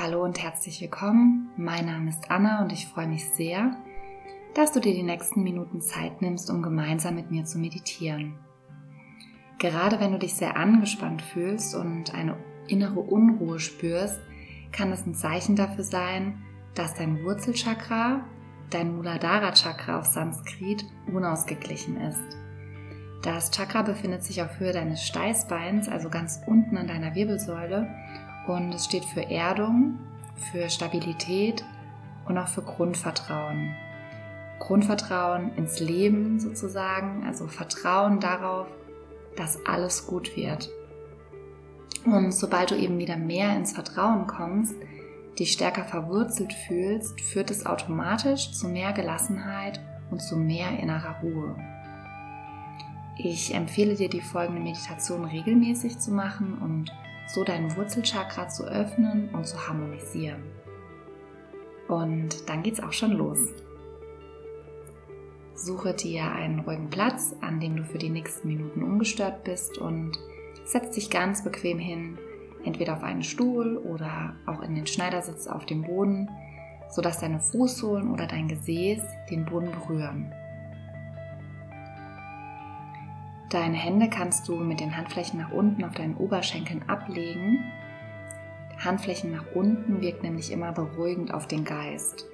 Hallo und herzlich willkommen. Mein Name ist Anna und ich freue mich sehr, dass du dir die nächsten Minuten Zeit nimmst, um gemeinsam mit mir zu meditieren. Gerade wenn du dich sehr angespannt fühlst und eine innere Unruhe spürst, kann es ein Zeichen dafür sein, dass dein Wurzelchakra, dein Muladhara Chakra auf Sanskrit, unausgeglichen ist. Das Chakra befindet sich auf Höhe deines Steißbeins, also ganz unten an deiner Wirbelsäule, und es steht für Erdung, für Stabilität und auch für Grundvertrauen. Grundvertrauen ins Leben sozusagen, also Vertrauen darauf, dass alles gut wird. Und sobald du eben wieder mehr ins Vertrauen kommst, dich stärker verwurzelt fühlst, führt es automatisch zu mehr Gelassenheit und zu mehr innerer Ruhe. Ich empfehle dir, die folgende Meditation regelmäßig zu machen und so dein Wurzelchakra zu öffnen und zu harmonisieren. Und dann geht's auch schon los. Suche dir einen ruhigen Platz, an dem du für die nächsten Minuten ungestört bist und setz dich ganz bequem hin, entweder auf einen Stuhl oder auch in den Schneidersitz auf dem Boden, sodass deine Fußsohlen oder dein Gesäß den Boden berühren. Deine Hände kannst du mit den Handflächen nach unten auf deinen Oberschenkeln ablegen. Handflächen nach unten wirkt nämlich immer beruhigend auf den Geist.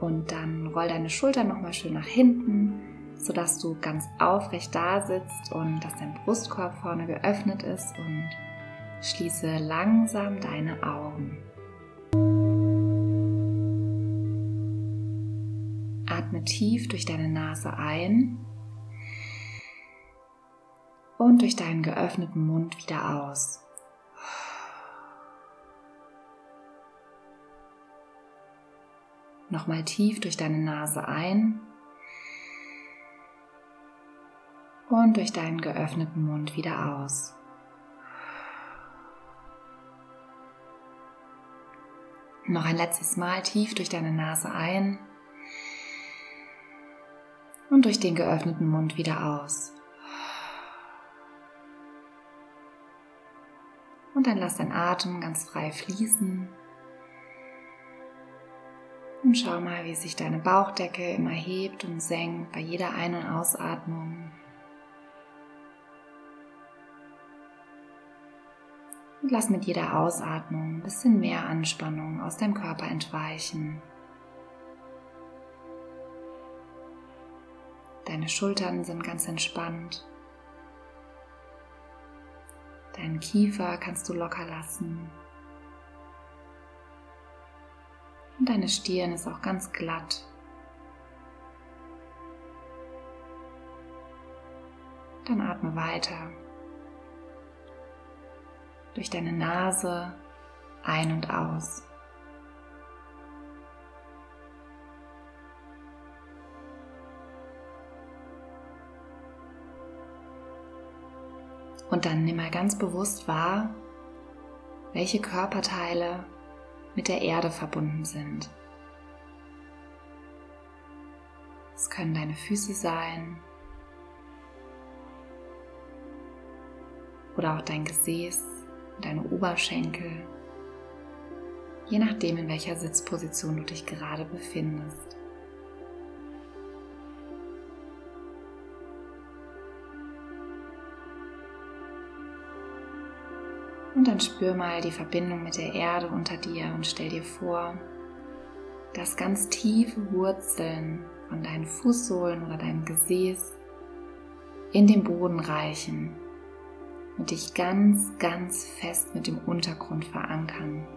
Und dann roll deine Schultern nochmal schön nach hinten, sodass du ganz aufrecht da sitzt und dass dein Brustkorb vorne geöffnet ist und schließe langsam deine Augen. Atme tief durch deine Nase ein und durch deinen geöffneten Mund wieder aus. Nochmal tief durch deine Nase ein und durch deinen geöffneten Mund wieder aus. Noch ein letztes Mal tief durch deine Nase ein und durch den geöffneten Mund wieder aus. Und dann lass dein Atem ganz frei fließen. Und schau mal, wie sich deine Bauchdecke immer hebt und senkt bei jeder Ein- und Ausatmung. Und lass mit jeder Ausatmung ein bisschen mehr Anspannung aus deinem Körper entweichen. Deine Schultern sind ganz entspannt. Deinen Kiefer kannst du locker lassen. Und deine Stirn ist auch ganz glatt. Dann atme weiter. Durch deine Nase ein und aus. Und dann nimm mal ganz bewusst wahr, welche Körperteile mit der Erde verbunden sind. Es können deine Füße sein oder auch dein Gesäß, deine Oberschenkel, je nachdem, in welcher Sitzposition du dich gerade befindest. Und dann spür mal die Verbindung mit der Erde unter dir und stell dir vor, dass ganz tiefe Wurzeln von deinen Fußsohlen oder deinem Gesäß in den Boden reichen und dich ganz, ganz fest mit dem Untergrund verankern.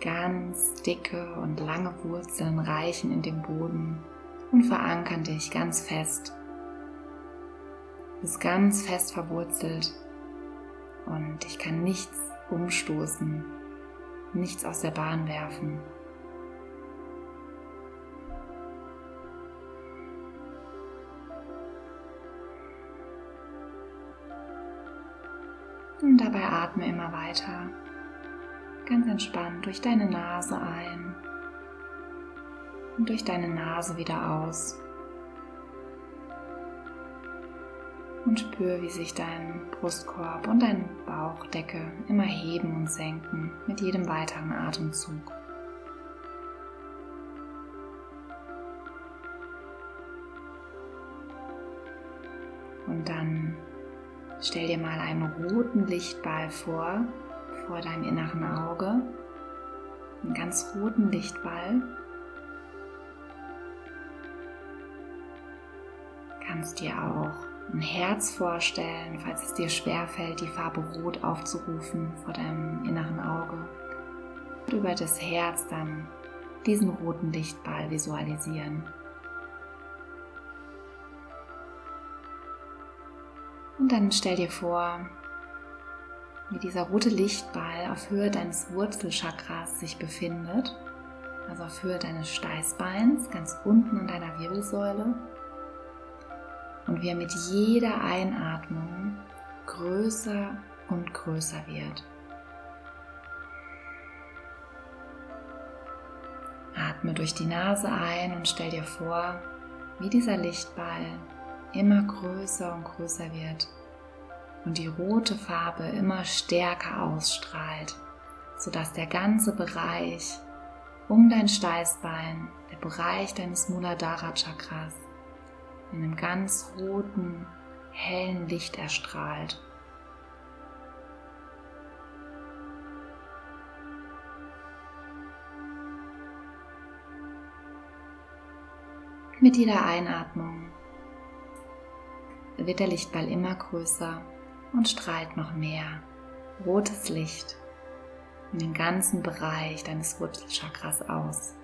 Ganz dicke und lange Wurzeln reichen in den Boden und verankern dich ganz fest. Du bist ganz fest verwurzelt und ich kann nichts umstoßen, nichts aus der Bahn werfen. Und dabei atme immer weiter, ganz entspannt durch deine Nase ein und durch deine Nase wieder aus. Und spür, wie sich dein Brustkorb und deine Bauchdecke immer heben und senken mit jedem weiteren Atemzug. Und dann stell dir mal einen roten Lichtball vor, vor deinem inneren Auge. Einen ganz roten Lichtball. Kannst dir auch ein Herz vorstellen, falls es dir schwerfällt, die Farbe Rot aufzurufen vor deinem inneren Auge. Und über das Herz dann diesen roten Lichtball visualisieren. Und dann stell dir vor, wie dieser rote Lichtball auf Höhe deines Wurzelchakras sich befindet, also auf Höhe deines Steißbeins, ganz unten an deiner Wirbelsäule und wie er mit jeder Einatmung größer und größer wird. Atme durch die Nase ein und stell dir vor, wie dieser Lichtball immer größer und größer wird und die rote Farbe immer stärker ausstrahlt, sodass der ganze Bereich um dein Steißbein, der Bereich deines Muladhara Chakras, in einem ganz roten, hellen Licht erstrahlt. Mit jeder Einatmung wird der Lichtball immer größer und strahlt noch mehr rotes Licht in den ganzen Bereich deines Wurzelchakras aus.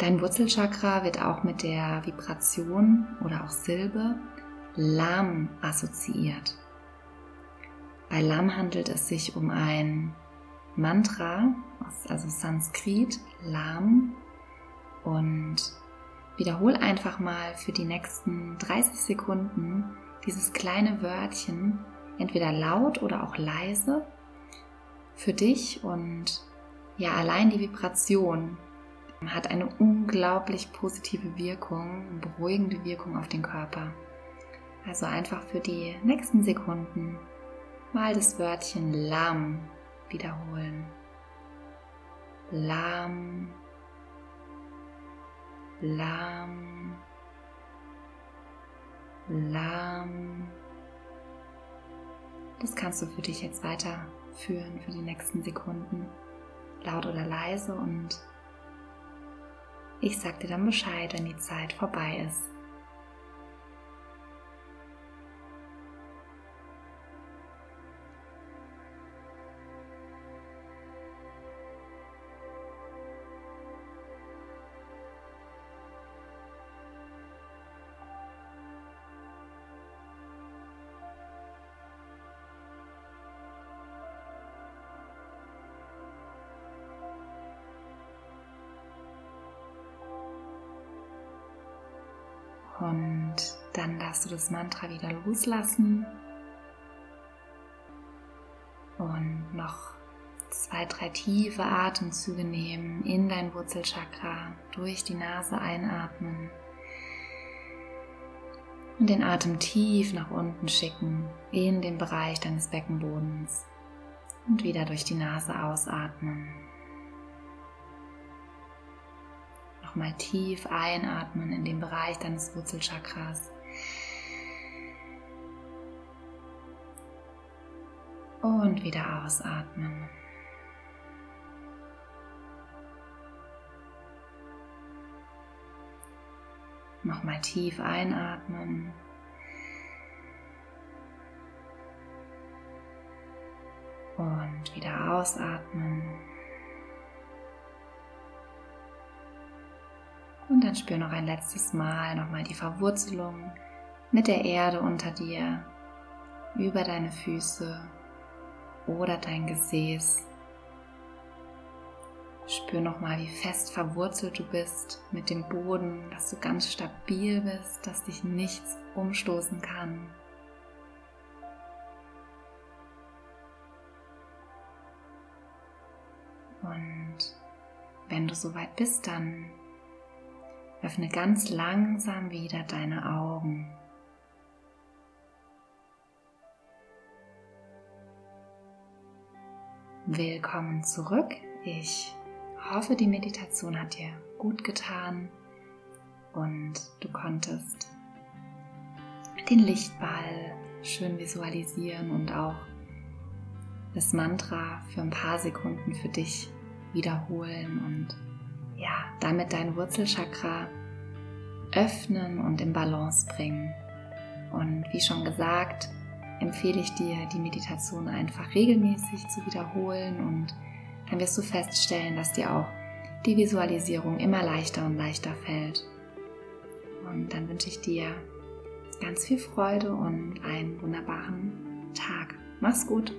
Dein Wurzelchakra wird auch mit der Vibration oder auch Silbe Lam assoziiert. Bei Lam handelt es sich um ein Mantra, also Sanskrit, Lam. Und wiederhol einfach mal für die nächsten 30 Sekunden dieses kleine Wörtchen, entweder laut oder auch leise, für dich und ja, allein die Vibration hat eine unglaublich positive Wirkung, beruhigende Wirkung auf den Körper. Also einfach für die nächsten Sekunden mal das Wörtchen Lamm wiederholen. Lamm, Lamm, Lamm. Das kannst du für dich jetzt weiterführen für die nächsten Sekunden, laut oder leise und ich sag dir dann Bescheid, wenn die Zeit vorbei ist. Und dann darfst du das Mantra wieder loslassen und noch zwei, drei tiefe Atemzüge nehmen in dein Wurzelchakra, durch die Nase einatmen und den Atem tief nach unten schicken in den Bereich deines Beckenbodens und wieder durch die Nase ausatmen. Nochmal tief einatmen in den Bereich deines Wurzelchakras. Und wieder ausatmen. Nochmal tief einatmen. Und wieder ausatmen. Und dann spür noch ein letztes Mal nochmal die Verwurzelung mit der Erde unter dir, über deine Füße oder dein Gesäß. Spür nochmal, wie fest verwurzelt du bist mit dem Boden, dass du ganz stabil bist, dass dich nichts umstoßen kann. Und wenn du soweit bist, dann öffne ganz langsam wieder deine Augen. Willkommen zurück. Ich hoffe, die Meditation hat dir gut getan und du konntest den Lichtball schön visualisieren und auch das Mantra für ein paar Sekunden für dich wiederholen und ja, damit dein Wurzelchakra öffnen und in Balance bringen. Und wie schon gesagt, empfehle ich dir, die Meditation einfach regelmäßig zu wiederholen und dann wirst du feststellen, dass dir auch die Visualisierung immer leichter und leichter fällt. Und dann wünsche ich dir ganz viel Freude und einen wunderbaren Tag. Mach's gut!